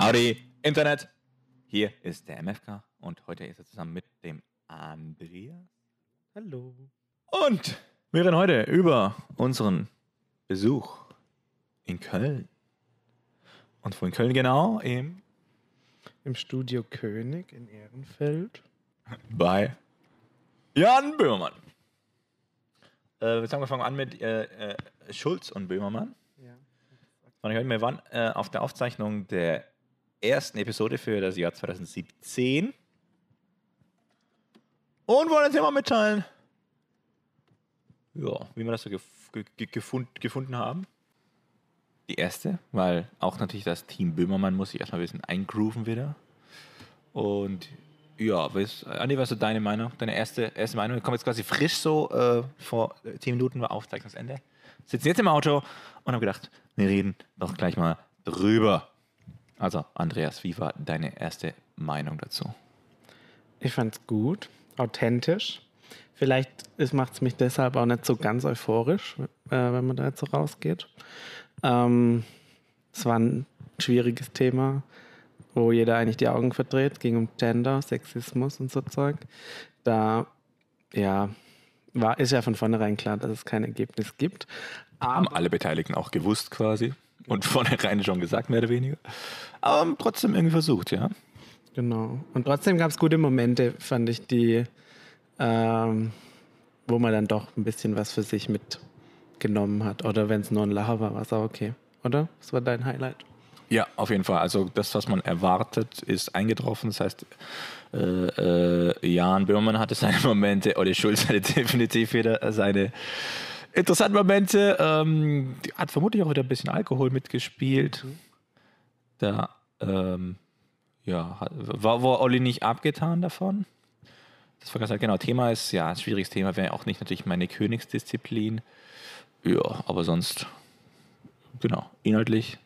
Howdy, Internet! Hier ist der MFK und heute ist er zusammen mit dem Andreas. Hallo. Und wir reden heute über unseren Besuch in Köln. Und wo in Köln genau? Im Im Studio König in Ehrenfeld. bei Jan Böhmermann. Äh, wir sagen, wir fangen an mit äh, äh, Schulz und Böhmermann. Ja. Und ich wir waren äh, auf der Aufzeichnung der ersten Episode für das Jahr 2017 und wollen jetzt mal mitteilen, ja, wie wir das so gef ge ge gefund gefunden haben. Die erste, weil auch natürlich das Team Böhmermann muss sich erstmal ein bisschen eingrooven wieder. Und ja, was, Andi, was ist so deine Meinung? Deine erste, erste Meinung? Wir kommen jetzt quasi frisch so äh, vor äh, 10 Minuten war Aufzeichnungsende. Sitzen jetzt im Auto und haben gedacht, wir reden doch gleich mal drüber. Also, Andreas, wie war deine erste Meinung dazu? Ich fand's gut, authentisch. Vielleicht macht es mich deshalb auch nicht so ganz euphorisch, äh, wenn man da jetzt so rausgeht. Ähm, es war ein schwieriges Thema, wo jeder eigentlich die Augen verdreht. Es ging um Gender, Sexismus und so Zeug. Da, ja, war, ist ja von vornherein klar, dass es kein Ergebnis gibt. Haben alle Beteiligten auch gewusst quasi und vornherein schon gesagt, mehr oder weniger. Aber trotzdem irgendwie versucht, ja. Genau. Und trotzdem gab es gute Momente, fand ich, die, ähm, wo man dann doch ein bisschen was für sich mitgenommen hat. Oder wenn es nur ein Lacher war, war es auch okay. Oder? Was war dein Highlight? Ja, auf jeden Fall. Also das, was man erwartet, ist eingetroffen. Das heißt, äh, äh, Jan Böhmermann hatte seine Momente, Olli Schulz hatte definitiv wieder seine interessanten Momente. Ähm, hat vermutlich auch wieder ein bisschen Alkohol mitgespielt. Da ähm, ja, war, war Olli nicht abgetan davon. Das war ganz genau. Thema ist ja ein schwieriges Thema, wäre auch nicht natürlich meine Königsdisziplin. Ja, aber sonst, genau, inhaltlich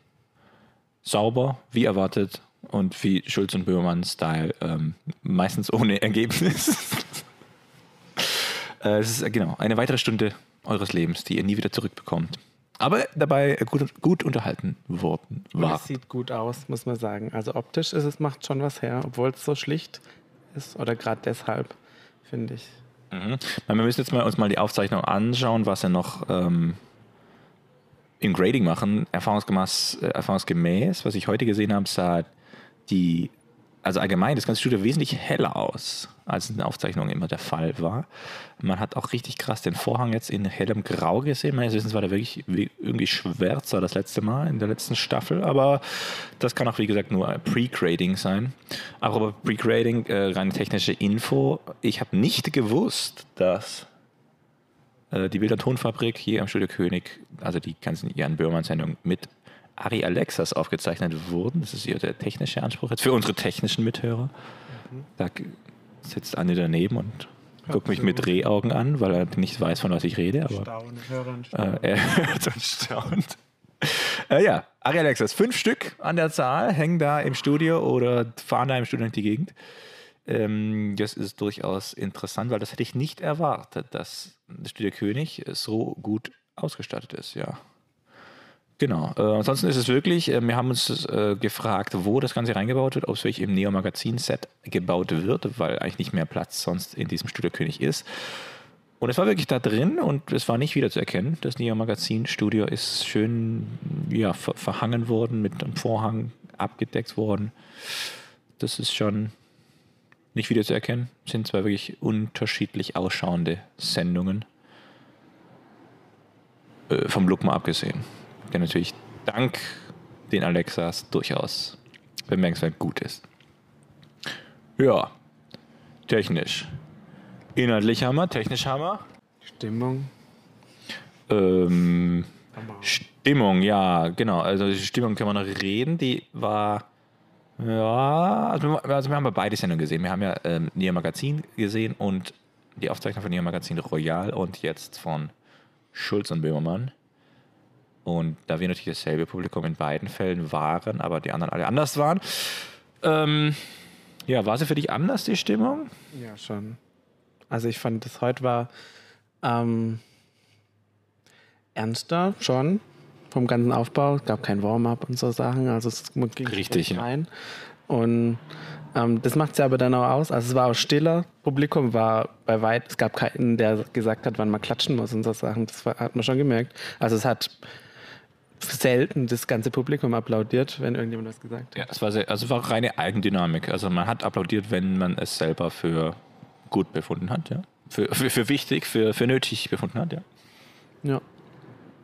sauber, wie erwartet und wie Schulz und Böhmermann-Style, ähm, meistens ohne Ergebnis. äh, es ist äh, genau eine weitere Stunde eures Lebens, die ihr nie wieder zurückbekommt. Aber dabei gut, gut unterhalten worden war. es sieht gut aus, muss man sagen. Also optisch ist es, macht schon was her, obwohl es so schlicht ist. Oder gerade deshalb, finde ich. Mhm. Wir müssen jetzt mal uns mal die Aufzeichnung anschauen, was er noch ähm, in Grading machen. Erfahrungsgemäß, äh, erfahrungsgemäß, was ich heute gesehen habe, sah die, also allgemein das ganze Studio wesentlich heller aus, als in der Aufzeichnung immer der Fall war. Man hat auch richtig krass den Vorhang jetzt in hellem Grau gesehen. Meines Wissens war der wirklich wie- irgendwie schwärzer das letzte Mal in der letzten Staffel, aber das kann auch, wie gesagt, nur Pre-Grading sein. Auch über Pre-Grading, äh, reine technische Info. Ich habe nicht gewusst, dass äh, die Bild- und Tonfabrik hier am Studio König, also die ganzen Jan Böhmermann-Sendungen mit Ari Alexas aufgezeichnet wurden. Das ist hier der technische Anspruch jetzt für unsere technischen Mithörer. Da g- sitzt Anne daneben und guckt mich mit Drehaugen an, weil er nicht weiß, von was ich rede. Aber Staunen, hören, äh, er hört und staunt. Äh, ja, Ari Alexas, fünf Stück an der Zahl hängen da im Studio oder fahren da im Studio durch die Gegend. Ähm, das ist durchaus interessant, weil das hätte ich nicht erwartet, dass das Studio König so gut ausgestattet ist, ja. Genau. Äh, ansonsten ist es wirklich, äh, wir haben uns äh, gefragt, wo das Ganze reingebaut wird, ob es wirklich im Neo-Magazin-Set gebaut wird, weil eigentlich nicht mehr Platz sonst in diesem Studio König ist. Und es war wirklich da drin und es war nicht wiederzuerkennen. Das Neo-Magazin-Studio ist schön ja, ver verhangen worden, mit einem Vorhang abgedeckt worden. Das ist schon nicht wiederzuerkennen. Sind zwei wirklich unterschiedlich ausschauende Sendungen. Äh, vom Look mal abgesehen. Der natürlich dank den Alexas durchaus bemerkenswert gut ist. Ja, technisch. Inhaltlich Hammer, technisch Hammer. Stimmung. Ähm, Hammer. Stimmung, ja, genau. Also die Stimmung kann man noch reden. Die war, ja, also, wir- also wir haben ja beide Sendungen gesehen. Wir haben ja ähm, Neo Magazin gesehen und die Aufzeichnung von Neo Magazin Royal und jetzt von Schulz und Böhmermann. Und da wir natürlich dasselbe Publikum in beiden Fällen waren, aber die anderen alle anders waren. Ähm, ja, war sie für dich anders, die Stimmung? Ja, schon. Also ich fand, das heute war ähm, ernster schon, vom ganzen Aufbau. Es gab kein Warm-up und so Sachen. Also es ging Richtig, ja. rein. Und ähm, das macht es ja aber dann auch aus. Also es war auch stiller. Publikum war bei weit, es gab keinen, der gesagt hat, wann man klatschen muss und so Sachen. Das war, hat man schon gemerkt. Also es hat selten das ganze Publikum applaudiert, wenn irgendjemand was gesagt hat. Ja, es war, sehr, also war reine Eigendynamik. Also man hat applaudiert, wenn man es selber für gut befunden hat, ja. Für, für, für wichtig, für, für nötig befunden hat, ja. Ja.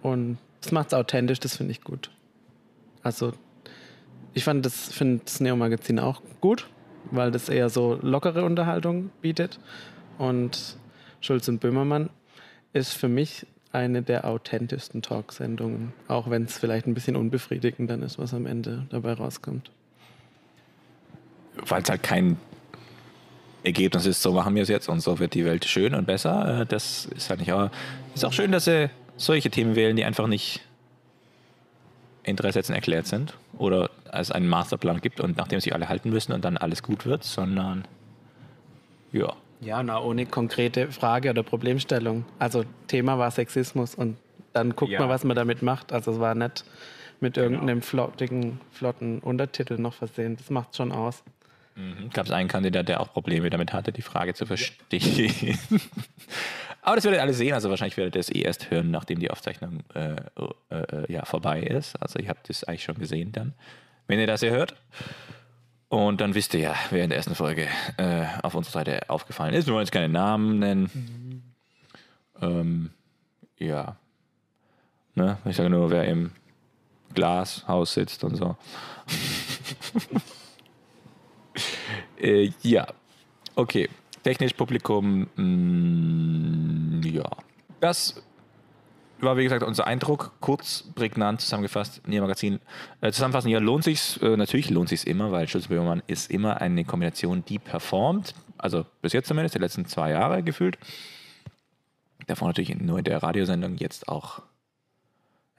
Und das macht es authentisch, das finde ich gut. Also, ich fand das, finde das Neo-Magazin auch gut, weil das eher so lockere Unterhaltung bietet. Und Schulz und Böhmermann ist für mich eine der authentischsten Talksendungen, auch wenn es vielleicht ein bisschen unbefriedigend dann ist, was am Ende dabei rauskommt. Weil es halt kein Ergebnis ist, so machen wir es jetzt und so wird die Welt schön und besser. Äh, Das ist halt nicht, aber ist auch schön, dass sie solche Themen wählen, die einfach nicht in drei Sätzen erklärt sind oder es einen Masterplan gibt und nachdem sich alle halten müssen und dann alles gut wird, sondern ja. Ja, na, ohne konkrete Frage oder Problemstellung. Also Thema war Sexismus und dann guckt Ja. man, was man damit macht. Also es war nicht mit irgendeinem flottigen, flotten Untertitel noch versehen. Das macht schon aus. Gab es einen Kandidat, der auch Probleme damit hatte, die Frage zu verstehen. Aber das werdet ihr alle sehen. Also wahrscheinlich werdet ihr es eh erst hören, nachdem die Aufzeichnung äh, äh, äh, ja, vorbei ist. Also ihr habt das eigentlich schon gesehen dann, wenn ihr das hier hört. Und dann wisst ihr ja, wer in der ersten Folge äh, auf unserer Seite aufgefallen ist. Wir wollen jetzt keine Namen nennen. Ähm, ja. Ne? Ich sage nur, wer im Glashaus sitzt und so. Äh, ja, okay. Technisch Publikum, mh, ja. Das war, wie gesagt, unser Eindruck. Kurz, prägnant zusammengefasst. Nier Magazin. Äh, zusammenfassen, ja, lohnt sich äh, Natürlich lohnt sich immer, weil Schulz Böhmermann ist immer eine Kombination, die performt. Also bis jetzt zumindest, die letzten zwei Jahre gefühlt. Davor natürlich nur in der Radiosendung, jetzt auch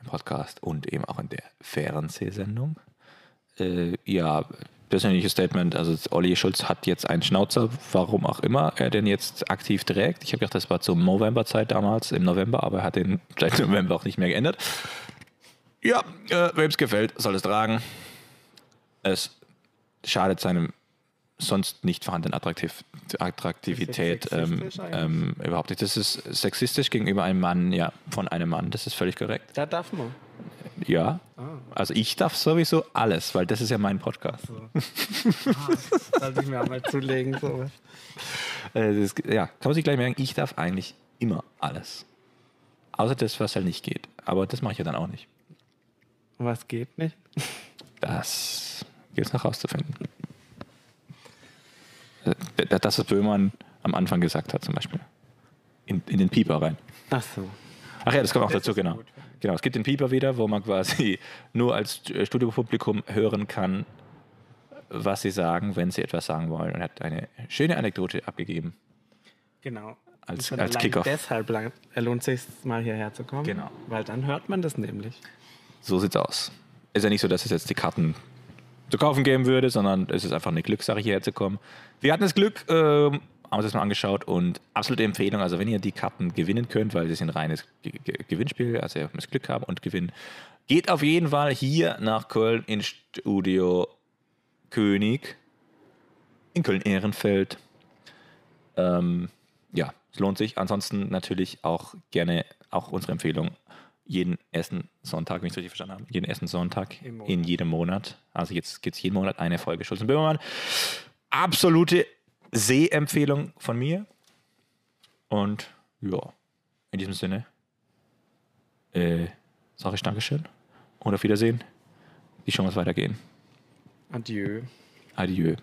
im Podcast und eben auch in der Fernsehsendung. Äh, ja, persönliches Statement. Also Olli Schulz hat jetzt einen Schnauzer, warum auch immer er den jetzt aktiv trägt. Ich habe gedacht, das war zur Novemberzeit damals, im November, aber er hat den seit November auch nicht mehr geändert. Ja, äh, wem es gefällt, soll es tragen. Es schadet seinem sonst nicht vorhandenen Attraktiv Attraktivität Ist ähm, ähm, überhaupt nicht. Das ist sexistisch gegenüber einem Mann, ja, von einem Mann. Das ist völlig korrekt. Da darf man. Ja. Also ich darf sowieso alles, weil das ist ja mein Podcast. Sollte ich mir auch mal zulegen. So. Äh, das, ja, kann man sich gleich merken, ich darf eigentlich immer alles. Außer das, was halt nicht geht. Aber das mache ich ja dann auch nicht. Was geht nicht? Das gilt es noch rauszufinden. Das, was Böhmann am Anfang gesagt hat, zum Beispiel. In, in den Pieper rein. Ach so. Ach ja, das kommt auch dazu, genau. gut. Genau, es gibt den Pieper wieder, wo man quasi nur als äh, Studiopublikum hören kann, was sie sagen, wenn sie etwas sagen wollen. Und er hat eine schöne Anekdote abgegeben. Genau. Als- als Kickoff. Deshalb lohnt es sich mal hierher zu kommen. Genau. Weil dann hört man das nämlich. So sieht's aus. Ist ja nicht so, dass es jetzt die Karten zu kaufen geben würde, sondern es ist einfach eine Glückssache, hierher zu kommen. Wir hatten das Glück, ähm, haben uns das mal angeschaut und absolute Empfehlung. Also, wenn ihr die Karten gewinnen könnt, weil sie sind ein reines Ge Ge Gewinnspiel, also ihr müsst Glück haben und gewinnen, geht auf jeden Fall hier nach Köln ins Studio König in Köln-Ehrenfeld. Ähm, ja, es lohnt sich. Ansonsten natürlich auch gerne auch unsere Empfehlung. Jeden ersten Sonntag, wenn ich es richtig verstanden habe, jeden ersten Sonntag in jedem Monat. Also jetzt gibt es jeden Monat eine Folge Schulz und Böhmermann. Absolute Sehempfehlung von mir. Und ja, in diesem Sinne äh, sage ich Dankeschön und auf Wiedersehen. Die Chance weitergehen. Adieu. Adieu.